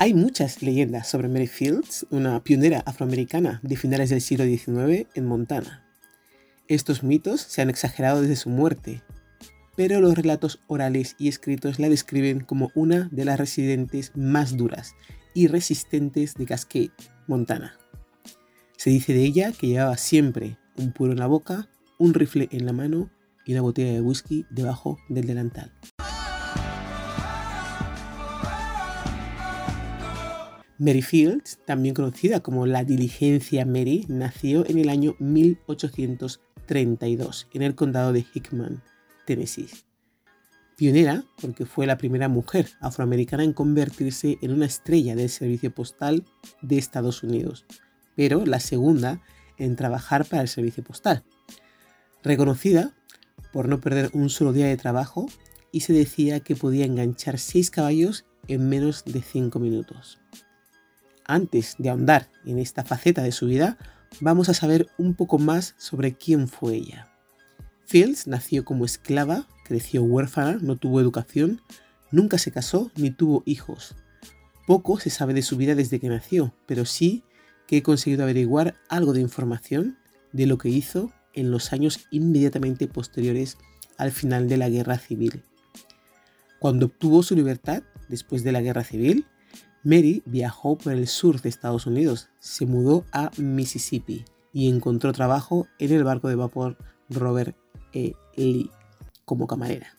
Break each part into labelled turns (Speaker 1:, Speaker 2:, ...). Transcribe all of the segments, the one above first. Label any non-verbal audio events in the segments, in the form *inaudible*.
Speaker 1: Hay muchas leyendas sobre Mary Fields, una pionera afroamericana de finales del siglo XIX en Montana. Estos mitos se han exagerado desde su muerte, pero los relatos orales y escritos la describen como una de las residentes más duras y resistentes de Cascade, Montana. Se dice de ella que llevaba siempre un puro en la boca, un rifle en la mano y una botella de whisky debajo del delantal. Mary Fields, también conocida como la Diligencia Mary, nació en el año 1832 en el condado de Hickman, Tennessee. Pionera porque fue la primera mujer afroamericana en convertirse en una estrella del servicio postal de Estados Unidos, pero la segunda en trabajar para el servicio postal. Reconocida por no perder un solo día de trabajo y se decía que podía enganchar seis caballos en menos de cinco minutos. Antes de ahondar en esta faceta de su vida, vamos a saber un poco más sobre quién fue ella. Fields nació como esclava, creció huérfana, no tuvo educación, nunca se casó ni tuvo hijos. Poco se sabe de su vida desde que nació, pero sí que he conseguido averiguar algo de información de lo que hizo en los años inmediatamente posteriores al final de la Guerra Civil. Cuando obtuvo su libertad, después de la Guerra Civil, Mary viajó por el sur de Estados Unidos, se mudó a Mississippi y encontró trabajo en el barco de vapor Robert E. Lee como camarera.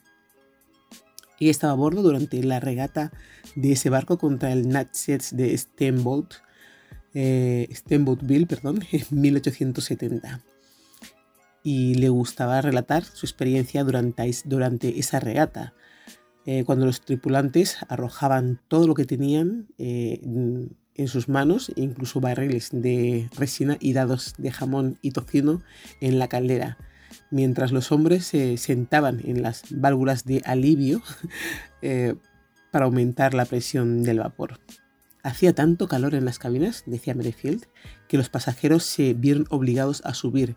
Speaker 1: Y estaba a bordo durante la regata de ese barco contra el Natchez de Steamboat, eh, Steamboatville perdón, *laughs* en 1870. Y le gustaba relatar su experiencia durante esa regata, eh, cuando los tripulantes arrojaban todo lo que tenían eh, en sus manos, incluso barriles de resina y dados de jamón y tocino en la caldera, mientras los hombres se sentaban en las válvulas de alivio *laughs* eh, para aumentar la presión del vapor. Hacía tanto calor en las cabinas, decía Merrifield, que los pasajeros se vieron obligados a subir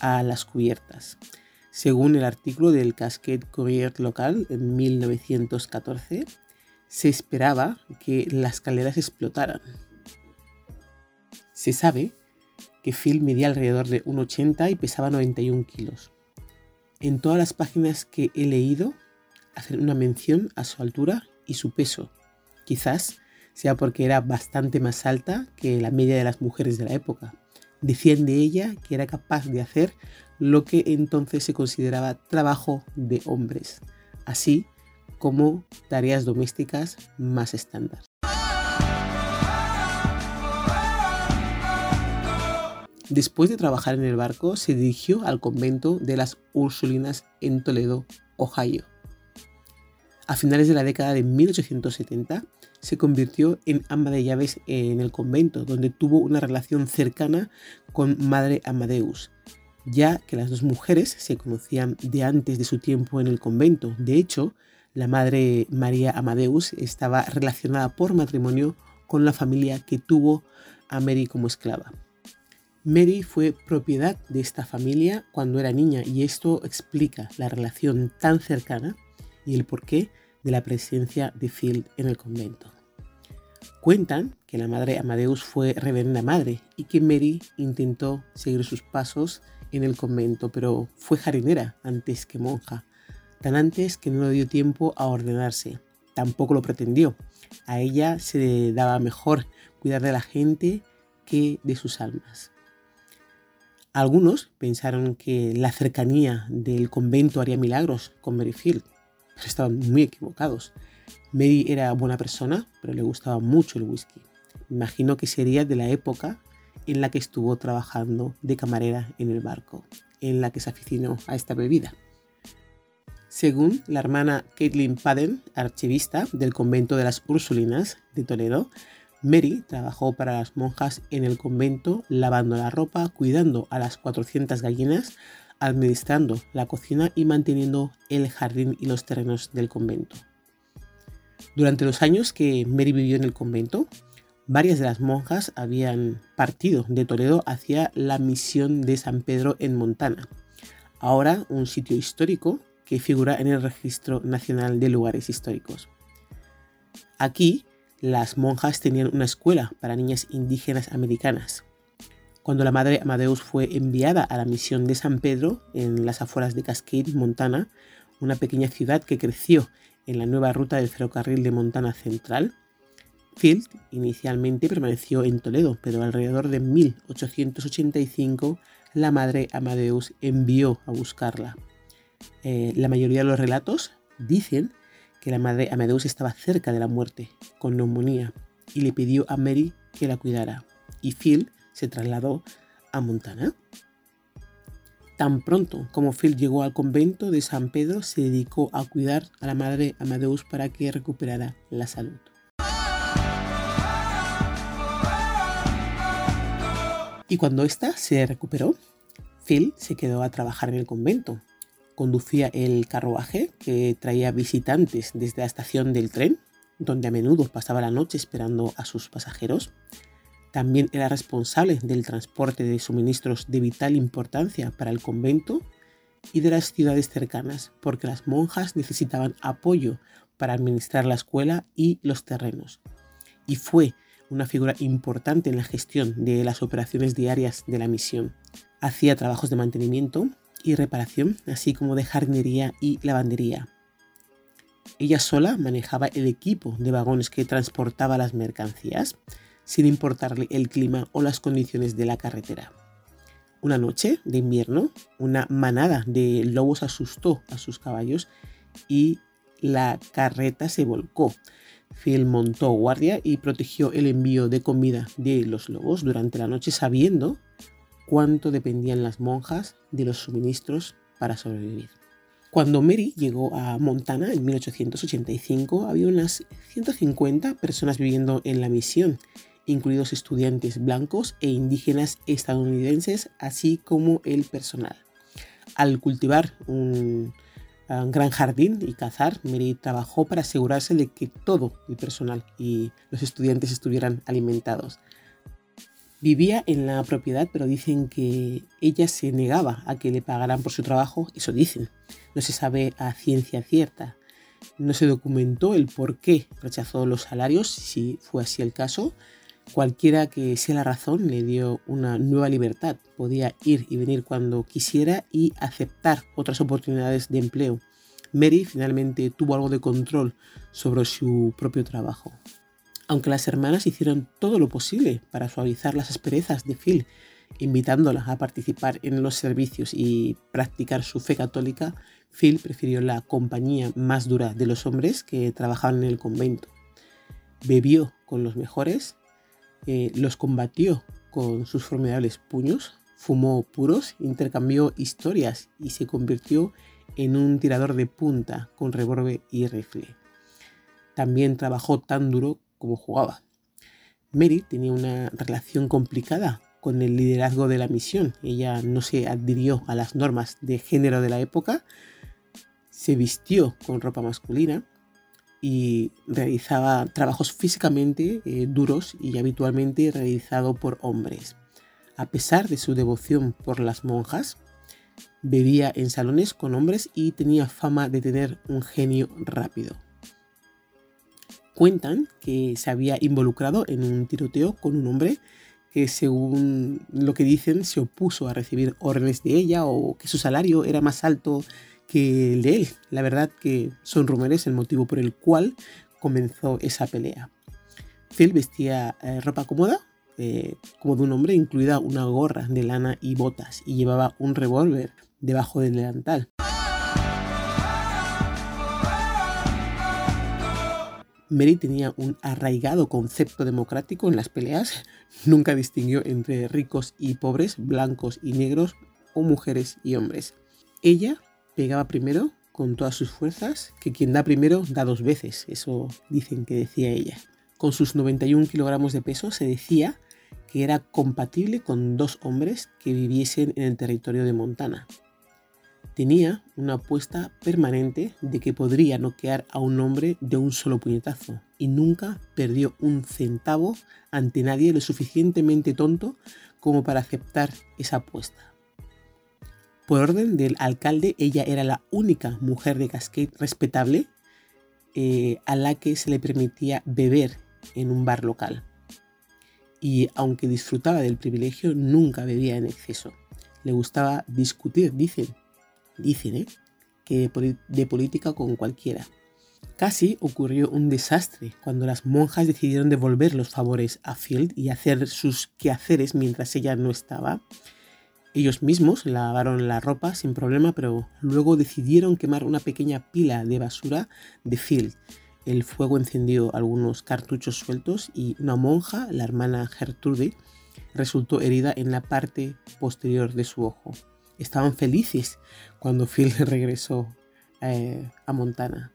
Speaker 1: a las cubiertas. Según el artículo del Cascade Courier local en 1914, se esperaba que las calderas explotaran. Se sabe que Phil medía alrededor de 1,80 y pesaba 91 kilos. En todas las páginas que he leído hacen una mención a su altura y su peso. Quizás sea porque era bastante más alta que la media de las mujeres de la época. Decían de ella que era capaz de hacer lo que entonces se consideraba trabajo de hombres, así como tareas domésticas más estándar. Después de trabajar en el barco, se dirigió al convento de las Ursulinas en Toledo, Ohio. A finales de la década de 1870, se convirtió en ama de llaves en el convento, donde tuvo una relación cercana con Madre Amadeus, ya que las dos mujeres se conocían de antes de su tiempo en el convento. De hecho, la madre María Amadeus estaba relacionada por matrimonio con la familia que tuvo a Mary como esclava. Mary fue propiedad de esta familia cuando era niña y esto explica la relación tan cercana y el porqué de la presencia de Field en el convento. Cuentan que la madre Amadeus fue reverenda madre y que Mary intentó seguir sus pasos en el convento, pero fue jardinera antes que monja, tan antes que no le dio tiempo a ordenarse. Tampoco lo pretendió. A ella se le daba mejor cuidar de la gente que de sus almas. Algunos pensaron que la cercanía del convento haría milagros con Field, estaban muy equivocados. Mary era buena persona, pero le gustaba mucho el whisky. Imagino que sería de la época en la que estuvo trabajando de camarera en el barco, en la que se aficionó a esta bebida. Según la hermana Caitlin Padden, archivista del convento de las Ursulinas de Toledo, Mary trabajó para las monjas en el convento, lavando la ropa, cuidando a las 400 gallinas, administrando la cocina y manteniendo el jardín y los terrenos del convento. Durante los años que Mary vivió en el convento, varias de las monjas habían partido de Toledo hacia la misión de San Pedro en Montana, ahora un sitio histórico que figura en el Registro Nacional de Lugares Históricos. Aquí, las monjas tenían una escuela para niñas indígenas americanas. Cuando la madre Amadeus fue enviada a la misión de San Pedro, en las afueras de Cascade, Montana, una pequeña ciudad que creció en la nueva ruta del ferrocarril de Montana Central, Field inicialmente permaneció en Toledo, pero alrededor de 1885 la madre Amadeus envió a buscarla. Eh, la mayoría de los relatos dicen que la madre Amadeus estaba cerca de la muerte, con neumonía, y le pidió a Mary que la cuidara. Y Phil se trasladó a Montana. Tan pronto como Phil llegó al convento de San Pedro, se dedicó a cuidar a la madre Amadeus para que recuperara la salud. Y cuando ésta se recuperó, Phil se quedó a trabajar en el convento, conducía el carruaje que traía visitantes desde la estación del tren, donde a menudo pasaba la noche esperando a sus pasajeros. También era responsable del transporte de suministros de vital importancia para el convento y de las ciudades cercanas, porque las monjas necesitaban apoyo para administrar la escuela y los terrenos. Y fue una figura importante en la gestión de las operaciones diarias de la misión. Hacía trabajos de mantenimiento y reparación, así como de jardinería y lavandería. Ella sola manejaba el equipo de vagones que transportaba las mercancías, sin importarle el clima o las condiciones de la carretera. Una noche de invierno, una manada de lobos asustó a sus caballos y la carreta se volcó. Phil montó guardia y protegió el envío de comida de los lobos durante la noche sabiendo cuánto dependían las monjas de los suministros para sobrevivir. Cuando Mary llegó a Montana en 1885 había unas 150 personas viviendo en la misión, incluidos estudiantes blancos e indígenas estadounidenses, así como el personal. Al cultivar un, un gran jardín y cazar, Mary trabajó para asegurarse de que todo el personal y los estudiantes estuvieran alimentados. Vivía en la propiedad, pero dicen que ella se negaba a que le pagaran por su trabajo, eso dicen. No se sabe a ciencia cierta. No se documentó el por qué rechazó los salarios, si fue así el caso. Cualquiera que sea la razón le dio una nueva libertad. Podía ir y venir cuando quisiera y aceptar otras oportunidades de empleo. Mary finalmente tuvo algo de control sobre su propio trabajo. Aunque las hermanas hicieron todo lo posible para suavizar las asperezas de Phil, invitándola a participar en los servicios y practicar su fe católica, Phil prefirió la compañía más dura de los hombres que trabajaban en el convento. Bebió con los mejores, eh, los combatió con sus formidables puños, fumó puros, intercambió historias y se convirtió en un tirador de punta con revólver y rifle. También trabajó tan duro como jugaba. Mary tenía una relación complicada con el liderazgo de la misión. Ella no se adhirió a las normas de género de la época, se vistió con ropa masculina y realizaba trabajos físicamente eh, duros y habitualmente realizado por hombres. A pesar de su devoción por las monjas, bebía en salones con hombres y tenía fama de tener un genio rápido cuentan que se había involucrado en un tiroteo con un hombre que según lo que dicen se opuso a recibir órdenes de ella o que su salario era más alto que el de él. La verdad que son rumores el motivo por el cual comenzó esa pelea. Phil vestía eh, ropa cómoda, eh, como de un hombre, incluida una gorra de lana y botas, y llevaba un revólver debajo del delantal. Mary tenía un arraigado concepto democrático en las peleas, nunca distinguió entre ricos y pobres, blancos y negros o mujeres y hombres. Ella pegaba primero con todas sus fuerzas, que quien da primero da dos veces, eso dicen que decía ella. Con sus 91 kilogramos de peso se decía que era compatible con dos hombres que viviesen en el territorio de Montana tenía una apuesta permanente de que podría noquear a un hombre de un solo puñetazo y nunca perdió un centavo ante nadie lo suficientemente tonto como para aceptar esa apuesta. Por orden del alcalde, ella era la única mujer de Cascade respetable eh, a la que se le permitía beber en un bar local. Y aunque disfrutaba del privilegio, nunca bebía en exceso. Le gustaba discutir, dicen, dicen, ¿eh? que de política con cualquiera. Casi ocurrió un desastre cuando las monjas decidieron devolver los favores a Field y hacer sus quehaceres mientras ella no estaba. Ellos mismos lavaron la ropa sin problema, pero luego decidieron quemar una pequeña pila de basura de Field. El fuego encendió algunos cartuchos sueltos y una monja, la hermana Gertrude, resultó herida en la parte posterior de su ojo. Estaban felices cuando Phil *laughs* regresó eh, a Montana.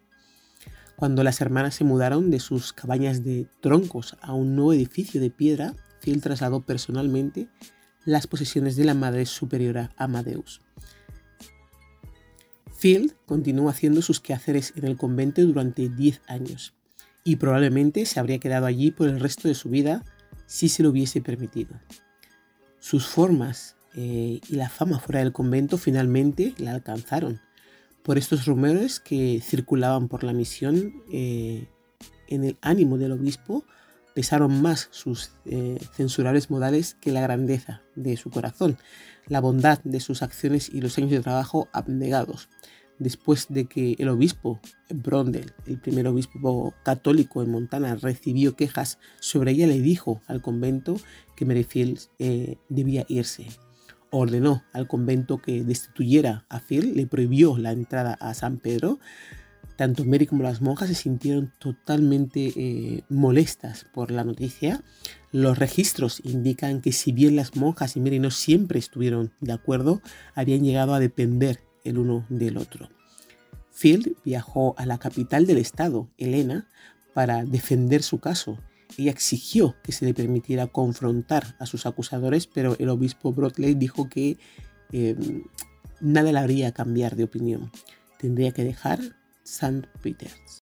Speaker 1: Cuando las hermanas se mudaron de sus cabañas de troncos a un nuevo edificio de piedra, Phil trasladó personalmente las posesiones de la Madre Superiora Amadeus. Phil continuó haciendo sus quehaceres en el convento durante 10 años y probablemente se habría quedado allí por el resto de su vida si se lo hubiese permitido. Sus formas eh, y la fama fuera del convento finalmente la alcanzaron por estos rumores que circulaban por la misión eh, en el ánimo del obispo pesaron más sus eh, censurables modales que la grandeza de su corazón, la bondad de sus acciones y los años de trabajo abnegados. Después de que el obispo Brondel, el primer obispo católico en Montana, recibió quejas sobre ella, le dijo al convento que Merrifield eh, debía irse ordenó al convento que destituyera a Phil, le prohibió la entrada a San Pedro. Tanto Mary como las monjas se sintieron totalmente eh, molestas por la noticia. Los registros indican que si bien las monjas y Mary no siempre estuvieron de acuerdo, habían llegado a depender el uno del otro. Phil viajó a la capital del estado, Helena, para defender su caso ella exigió que se le permitiera confrontar a sus acusadores, pero el obispo Broadley dijo que em, nada le haría cambiar de opinión. Tendría que dejar St. Peters.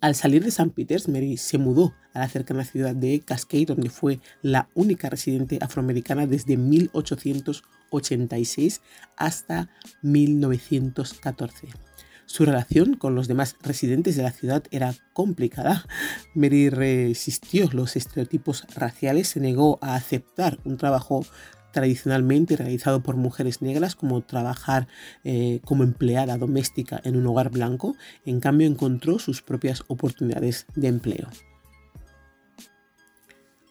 Speaker 1: Al salir de St. Peters, Mary se mudó a la cercana ciudad de Cascade, donde fue la única residente afroamericana desde 1886 hasta 1914. Su relación con los demás residentes de la ciudad era complicada. Mary resistió los estereotipos raciales, se negó a aceptar un trabajo tradicionalmente realizado por mujeres negras como trabajar eh, como empleada doméstica en un hogar blanco, en cambio encontró sus propias oportunidades de empleo.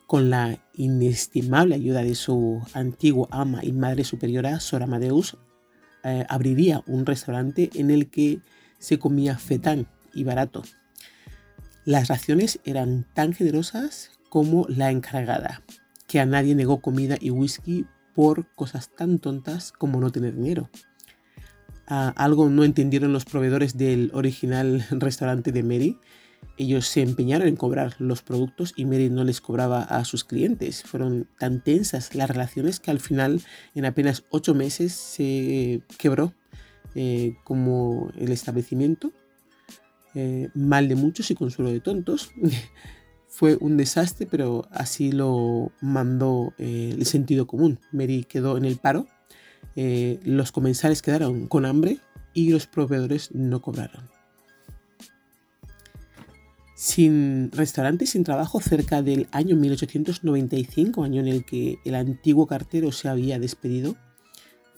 Speaker 1: Con la inestimable ayuda de su antigua ama y madre superiora, Sora Amadeus, eh, abriría un restaurante en el que se comía fetán y barato. Las raciones eran tan generosas como la encargada, que a nadie negó comida y whisky por cosas tan tontas como no tener dinero. Ah, algo no entendieron los proveedores del original *laughs* restaurante de Mary. Ellos se empeñaron en cobrar los productos y Mary no les cobraba a sus clientes. Fueron tan tensas las relaciones que al final, en apenas ocho meses, se quebró eh, como el establecimiento, eh, mal de muchos y consuelo de tontos. *laughs* Fue un desastre, pero así lo mandó eh, el sentido común. Mary quedó en el paro, los comensales quedaron con hambre y los proveedores no cobraron. Sin restaurante, sin trabajo, cerca del año 1895, año en el que el antiguo cartero se había despedido,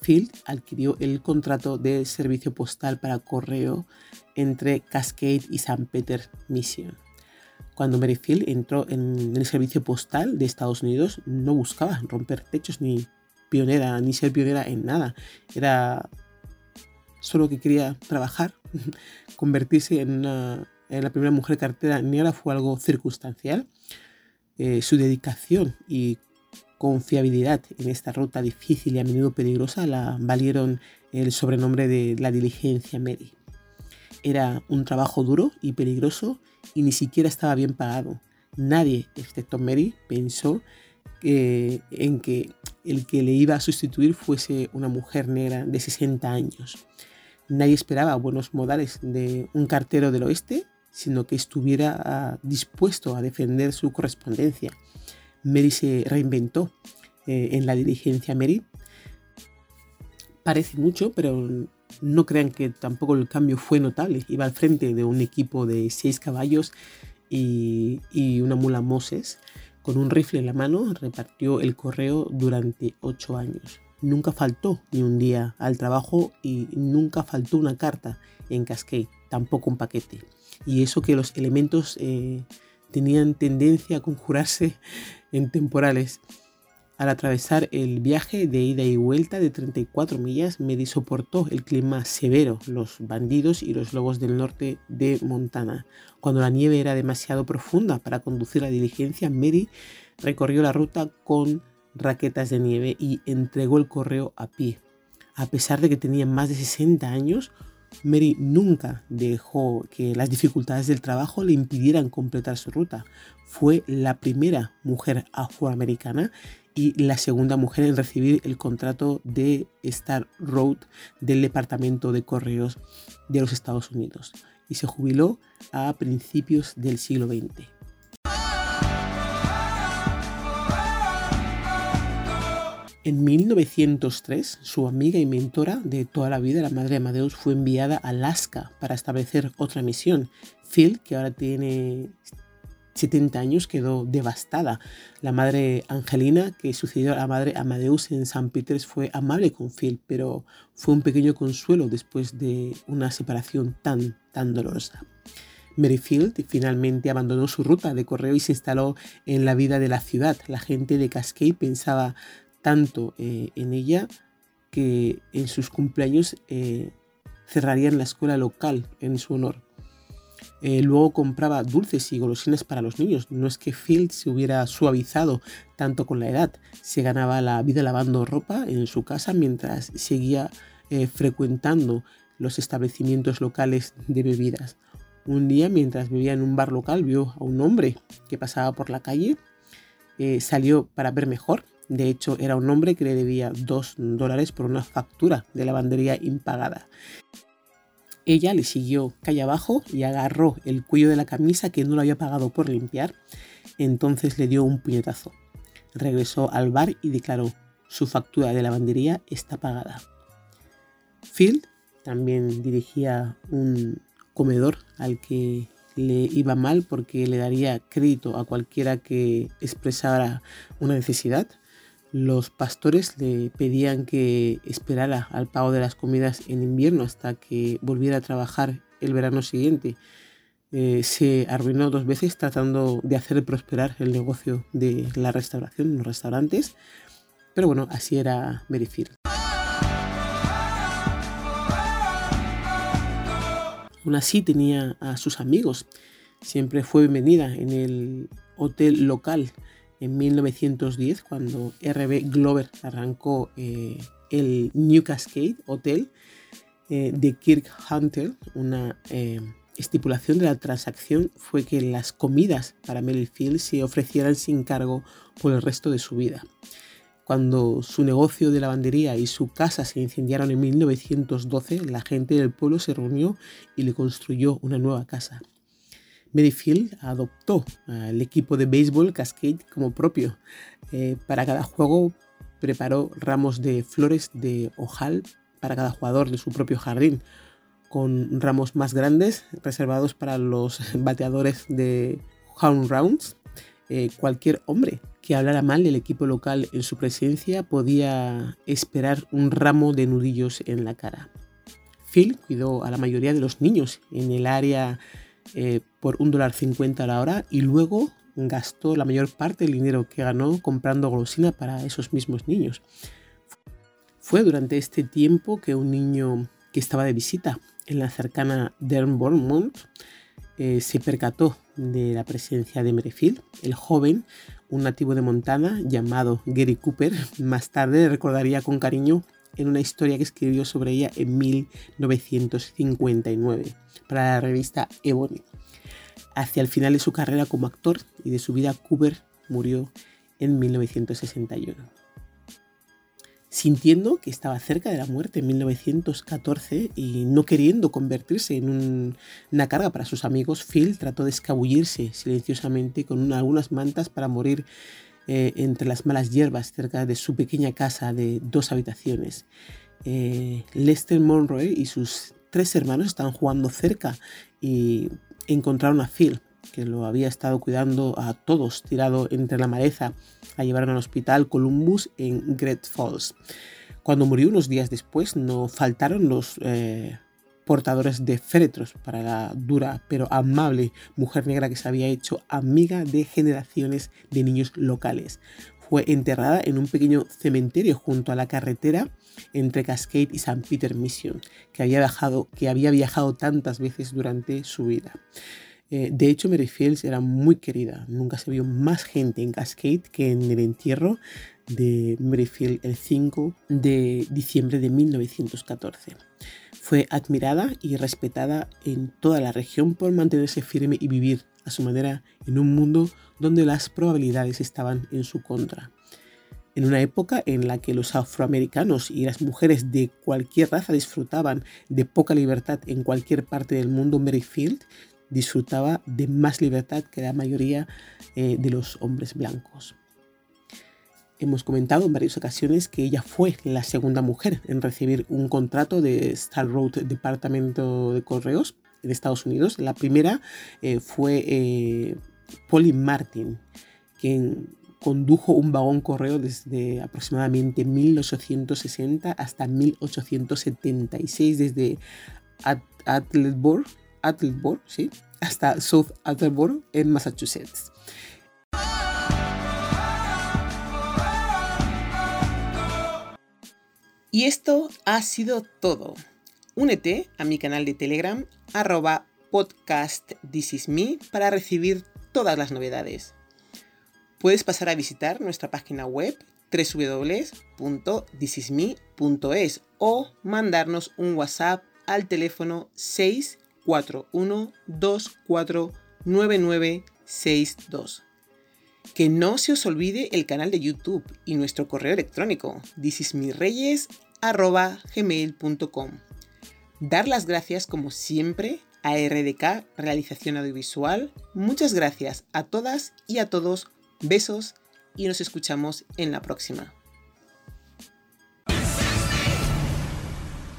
Speaker 1: Field adquirió el contrato de servicio postal para correo entre Cascade y St. Peter Mission. Cuando Mary entró en el servicio postal de Estados Unidos, no buscaba romper techos ni pionera, ni ser pionera en nada. Era solo que quería trabajar, *laughs* convertirse en, la primera mujer cartera. Ahora fue algo circunstancial. Eh, su dedicación y confiabilidad en esta ruta difícil y a menudo peligrosa la valieron el sobrenombre de la diligencia Mary. Era un trabajo duro y peligroso y ni siquiera estaba bien pagado. Nadie, excepto Mary, pensó en que el que le iba a sustituir fuese una mujer negra de 60 años. Nadie esperaba buenos modales de un cartero del oeste, sino que estuviera ah, dispuesto a defender su correspondencia Mary se reinventó eh, en la diligencia Mary. Parece mucho, pero No crean que tampoco el cambio fue notable. Iba al frente de un equipo de seis caballos y, una mula Moses. Con un rifle en la mano repartió el correo durante ocho años. Nunca faltó ni un día al trabajo y nunca faltó una carta en Cascade, tampoco un paquete. Y eso que los elementos eh, tenían tendencia a conjurarse en temporales. Al atravesar el viaje de ida y vuelta de 34 millas, Mary soportó el clima severo, los bandidos y los lobos del norte de Montana. Cuando la nieve era demasiado profunda para conducir la diligencia, Mary recorrió la ruta con raquetas de nieve y entregó el correo a pie. A pesar de que tenía más de 60 años, Mary nunca dejó que las dificultades del trabajo le impidieran completar su ruta. Fue la primera mujer afroamericana y la segunda mujer en recibir el contrato de Star Road del Departamento de Correos de los Estados Unidos y se jubiló a principios del siglo XX. En 1903, su amiga y mentora de toda la vida, la madre de Amadeus, fue enviada a Alaska para establecer otra misión. Phil, que ahora tiene 70 años, quedó devastada. La madre Angelina, que sucedió a la madre Amadeus en San Peters, fue amable con Phil, pero fue un pequeño consuelo después de una separación tan, tan dolorosa. Merrifield finalmente abandonó su ruta de correo y se instaló en la vida de la ciudad. La gente de Cascade pensaba tanto eh, en ella que en sus cumpleaños eh, cerrarían la escuela local en su honor. Eh, luego compraba dulces y golosinas para los niños. No es que Field se hubiera suavizado tanto con la edad. Se ganaba la vida lavando ropa en su casa mientras seguía frecuentando los establecimientos locales de bebidas. Un día, mientras bebía en un bar local, vio a un hombre que pasaba por la calle. salió para ver mejor de hecho, era un hombre que le debía dos dólares por una factura de lavandería impagada. Ella le siguió calle abajo y agarró el cuello de la camisa que no lo había pagado por limpiar. Entonces le dio un puñetazo. Regresó al bar y declaró, su factura de lavandería está pagada. Phil también dirigía un comedor al que le iba mal porque le daría crédito a cualquiera que expresara una necesidad los pastores le pedían que esperara al pago de las comidas en invierno hasta que volviera a trabajar el verano siguiente. Eh, se arruinó dos veces tratando de hacer prosperar el negocio de la restauración, los restaurantes. Pero bueno, así era Merrifield. Aún así tenía a sus amigos. Siempre fue bienvenida en el hotel local en 1910 cuando RB Glover arrancó eh, el New Cascade Hotel eh, de Kirk Hunter. Una eh, estipulación de la transacción fue que las comidas para Field se ofrecieran sin cargo por el resto de su vida. Cuando su negocio de lavandería y su casa se incendiaron en 1912, la gente del pueblo se reunió y le construyó una nueva casa. Merrifield adoptó al equipo de béisbol Cascade como propio. Eh, para cada juego preparó ramos de flores de ojal para cada jugador de su propio jardín, con ramos más grandes reservados para los *laughs* bateadores de home rounds. Eh, cualquier hombre que hablara mal del equipo local en su presencia podía esperar un ramo de nudillos en la cara. Phil cuidó a la mayoría de los niños en el área eh, por un dólar cincuenta a la hora y luego gastó la mayor parte del dinero que ganó comprando golosina para esos mismos niños. Fue durante este tiempo que un niño que estaba de visita en la cercana Dernbournemouth eh, se percató de la presencia de Merrifield. El joven, un nativo de Montana llamado Gary Cooper, más tarde recordaría con cariño en una historia que escribió sobre ella en 1959 para la revista Ebony. Hacia el final de su carrera como actor y de su vida, Cooper murió en 1961. Sintiendo que estaba cerca de la muerte en 1914 y no queriendo convertirse en una carga para sus amigos, Phil trató de escabullirse silenciosamente con algunas mantas para morir eh, entre las malas hierbas cerca de su pequeña casa de dos habitaciones. eh, Lester Monroe y sus tres hermanos estaban jugando cerca y encontraron a Phil, que lo había estado cuidando a todos tirado entre la maleza. La llevaron al hospital Columbus en Great Falls. Cuando murió unos días después, no faltaron los eh, portadores de féretros para la dura pero amable mujer negra que se había hecho amiga de generaciones de niños locales. Fue enterrada en un pequeño cementerio junto a la carretera entre Cascade y St. Peter Mission, que había viajado, que había viajado tantas veces durante su vida. Eh, de hecho, Mary Fields era muy querida. Nunca se vio más gente en Cascade que en el entierro de Mary el 5 de diciembre de 1914. Fue admirada y respetada en toda la región por mantenerse firme y vivir a su manera en un mundo donde las probabilidades estaban en su contra. En una época en la que los afroamericanos y las mujeres de cualquier raza disfrutaban de poca libertad en cualquier parte del mundo, Mary Field disfrutaba de más libertad que la mayoría eh, de los hombres blancos. Hemos comentado en varias ocasiones que ella fue la segunda mujer en recibir un contrato de Star Road Departamento de Correos en Estados Unidos. La primera eh, fue eh, Polly Martin, quien condujo un vagón correo desde aproximadamente 1860 hasta 1876 desde Attleboro, ¿sí? hasta South Attleboro en Massachusetts. Y esto ha sido todo. Únete a mi canal de Telegram arroba podcast para recibir todas las novedades. Puedes pasar a visitar nuestra página web www.thisisme.es o mandarnos un WhatsApp al teléfono 6 41249962. Que no se os olvide el canal de YouTube y nuestro correo electrónico thisismireyes.gmail.com Dar las gracias como siempre a RDK Realización Audiovisual. Muchas gracias a todas y a todos. Besos y nos escuchamos en la próxima.